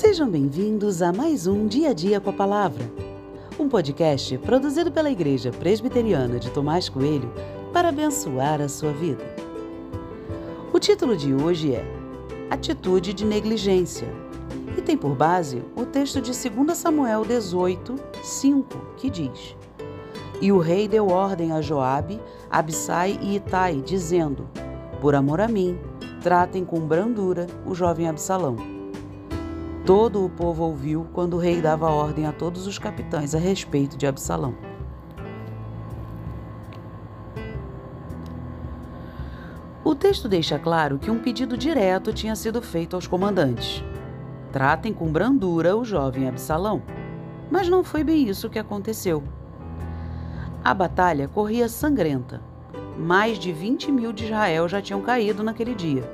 Sejam bem-vindos a mais um Dia a Dia com a Palavra, um podcast produzido pela Igreja Presbiteriana de Tomás Coelho para abençoar a sua vida. O título de hoje é Atitude de Negligência e tem por base o texto de 2 Samuel 18, 5, que diz: E o rei deu ordem a Joabe, Abissai e Itai, dizendo: Por amor a mim, tratem com brandura o jovem Absalão. Todo o povo ouviu quando o rei dava ordem a todos os capitães a respeito de Absalão. O texto deixa claro que um pedido direto tinha sido feito aos comandantes. Tratem com brandura o jovem Absalão. Mas não foi bem isso que aconteceu. A batalha corria sangrenta. Mais de 20 mil de Israel já tinham caído naquele dia.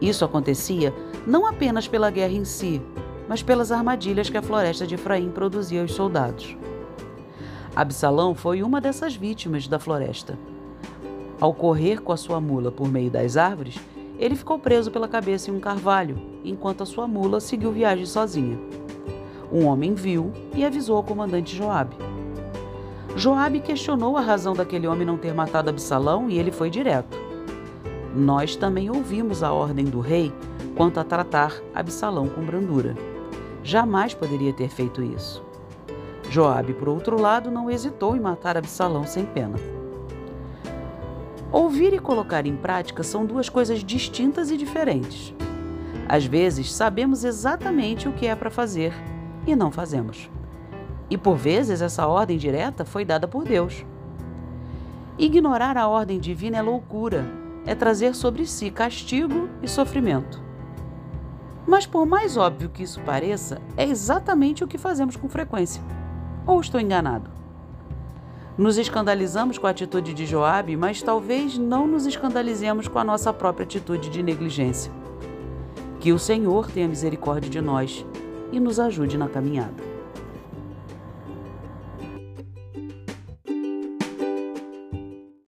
Isso acontecia não apenas pela guerra em si, mas pelas armadilhas que a floresta de Efraim produzia aos soldados. Absalão foi uma dessas vítimas da floresta. Ao correr com a sua mula por meio das árvores, ele ficou preso pela cabeça em um carvalho, enquanto a sua mula seguiu viagem sozinha. Um homem viu e avisou ao comandante Joabe. Joabe questionou a razão daquele homem não ter matado Absalão e ele foi direto. Nós também ouvimos a ordem do rei quanto a tratar Absalão com brandura. Jamais poderia ter feito isso. Joabe, por outro lado, não hesitou em matar Absalão sem pena. Ouvir e colocar em prática são duas coisas distintas e diferentes. Às vezes, sabemos exatamente o que é para fazer e não fazemos. E por vezes, essa ordem direta foi dada por Deus. Ignorar a ordem divina é loucura, é trazer sobre si castigo e sofrimento. Mas, por mais óbvio que isso pareça, é exatamente o que fazemos com frequência. Ou estou enganado? Nos escandalizamos com a atitude de Joabe, mas talvez não nos escandalizemos com a nossa própria atitude de negligência. Que o Senhor tenha misericórdia de nós e nos ajude na caminhada.